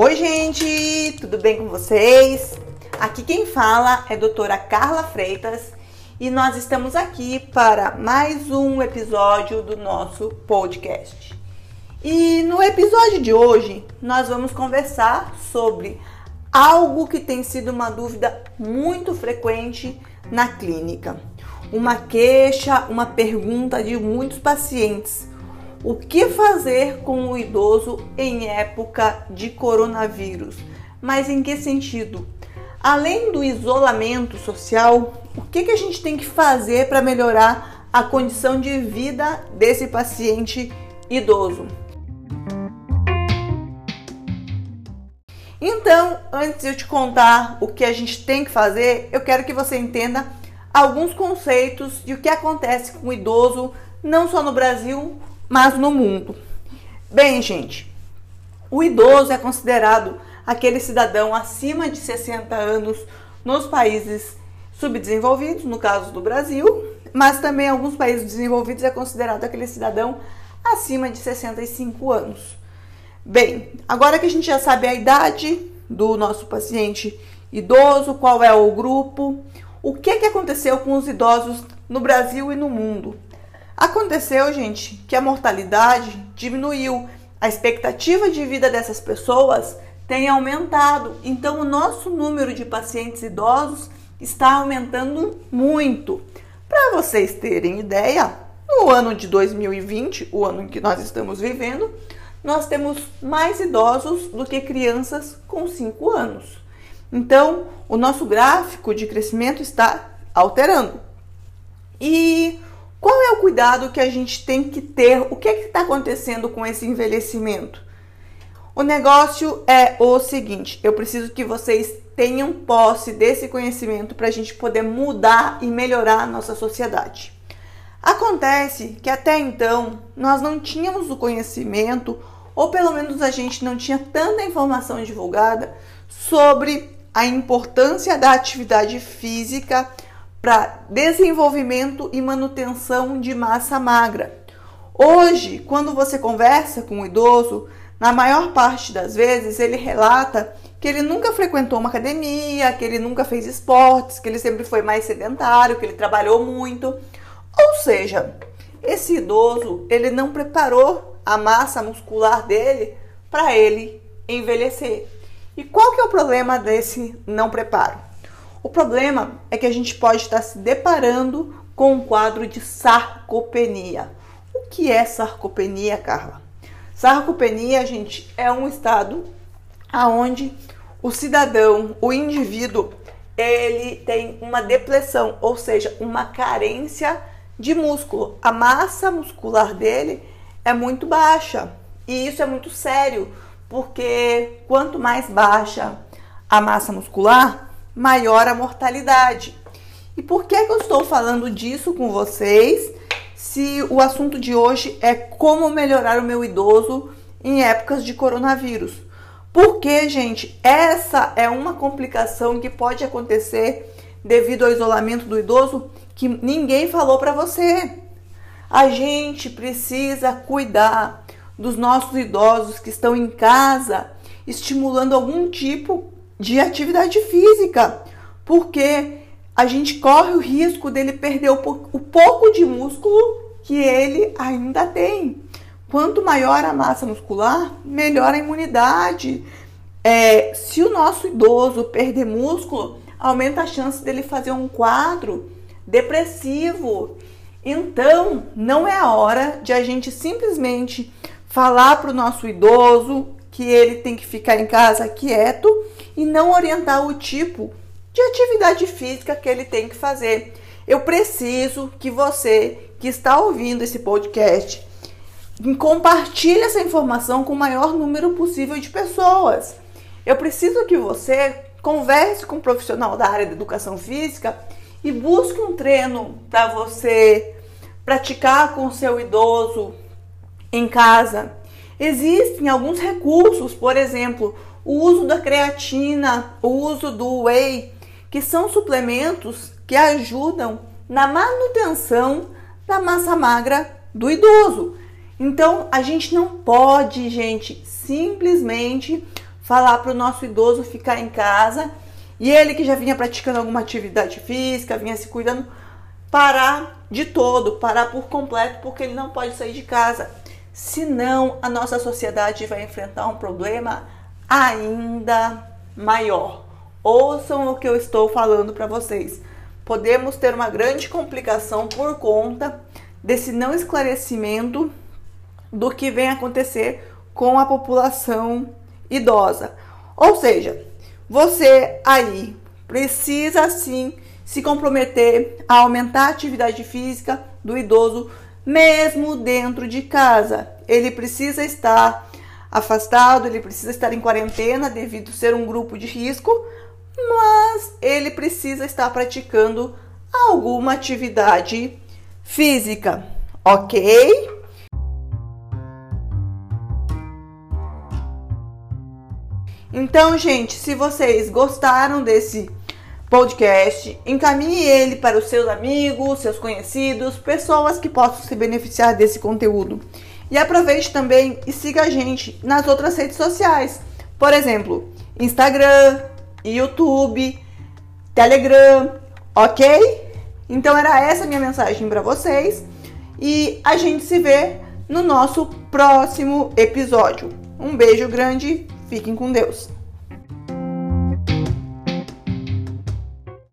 Oi, gente, tudo bem com vocês? Aqui quem fala é a doutora Carla Freitas e nós estamos aqui para mais um episódio do nosso podcast. E no episódio de hoje nós vamos conversar sobre algo que tem sido uma dúvida muito frequente na clínica. Uma queixa, uma pergunta de muitos pacientes o que fazer com o idoso em época de coronavírus? Mas em que sentido? Além do isolamento social, o que, que a gente tem que fazer para melhorar a condição de vida desse paciente idoso? Então, antes de eu te contar o que a gente tem que fazer, eu quero que você entenda alguns conceitos de o que acontece com o idoso, não só no Brasil, mas no mundo. Bem, gente, o idoso é considerado aquele cidadão acima de 60 anos nos países subdesenvolvidos, no caso do Brasil, mas também em alguns países desenvolvidos é considerado aquele cidadão acima de 65 anos. Bem, agora que a gente já sabe a idade do nosso paciente idoso, qual é o grupo, o que, que aconteceu com os idosos no Brasil e no mundo? Aconteceu, gente, que a mortalidade diminuiu, a expectativa de vida dessas pessoas tem aumentado. Então, o nosso número de pacientes idosos está aumentando muito. Para vocês terem ideia, no ano de 2020, o ano em que nós estamos vivendo, nós temos mais idosos do que crianças com 5 anos. Então, o nosso gráfico de crescimento está alterando. E qual é o cuidado que a gente tem que ter? O que é está acontecendo com esse envelhecimento? O negócio é o seguinte: eu preciso que vocês tenham posse desse conhecimento para a gente poder mudar e melhorar a nossa sociedade. Acontece que até então nós não tínhamos o conhecimento, ou pelo menos a gente não tinha tanta informação divulgada sobre a importância da atividade física para desenvolvimento e manutenção de massa magra. Hoje, quando você conversa com um idoso, na maior parte das vezes ele relata que ele nunca frequentou uma academia, que ele nunca fez esportes, que ele sempre foi mais sedentário, que ele trabalhou muito. Ou seja, esse idoso, ele não preparou a massa muscular dele para ele envelhecer. E qual que é o problema desse não preparo? O problema é que a gente pode estar se deparando com um quadro de sarcopenia. O que é sarcopenia, Carla? Sarcopenia, gente, é um estado aonde o cidadão, o indivíduo, ele tem uma depressão, ou seja, uma carência de músculo. A massa muscular dele é muito baixa. E isso é muito sério, porque quanto mais baixa a massa muscular, maior a mortalidade. E por que, que eu estou falando disso com vocês se o assunto de hoje é como melhorar o meu idoso em épocas de coronavírus? Porque, gente, essa é uma complicação que pode acontecer devido ao isolamento do idoso que ninguém falou para você. A gente precisa cuidar dos nossos idosos que estão em casa, estimulando algum tipo de atividade física, porque a gente corre o risco dele perder o, pouco de músculo que ele ainda tem. Quanto maior a massa muscular, melhor a imunidade. É, se o nosso idoso perder músculo, aumenta a chance dele fazer um quadro depressivo. Então, não é a hora de a gente simplesmente falar para o nosso idoso que ele tem que ficar em casa quieto e não orientar o tipo de atividade física que ele tem que fazer. Eu preciso que você que está ouvindo esse podcast compartilhe essa informação com o maior número possível de pessoas. Eu preciso que você converse com um profissional da área da educação física e busque um treino para você praticar com o seu idoso em casa. Existem alguns recursos, por exemplo, o uso da creatina, o uso do whey, que são suplementos que ajudam na manutenção da massa magra do idoso. Então, a gente não pode, gente, simplesmente falar para o nosso idoso ficar em casa e ele que já vinha praticando alguma atividade física, vinha se cuidando, parar de todo, parar por completo, porque ele não pode sair de casa. Senão a nossa sociedade vai enfrentar um problema ainda maior. Ouçam o que eu estou falando para vocês. Podemos ter uma grande complicação por conta desse não esclarecimento do que vem acontecer com a população idosa. Ou seja, você aí precisa sim se comprometer a aumentar a atividade física do idoso mesmo dentro de casa. Ele precisa estar afastado, ele precisa estar em quarentena devido ser um grupo de risco, mas ele precisa estar praticando alguma atividade física, ok? Então, gente, se vocês gostaram desse podcast, encaminhe ele para os seus amigos, seus conhecidos, pessoas que possam se beneficiar desse conteúdo. E aproveite também e siga a gente nas outras redes sociais. Por exemplo, Instagram, YouTube, Telegram, ok? Então era essa minha mensagem para vocês e a gente se vê no nosso próximo episódio. Um beijo grande Fiquem com Deus.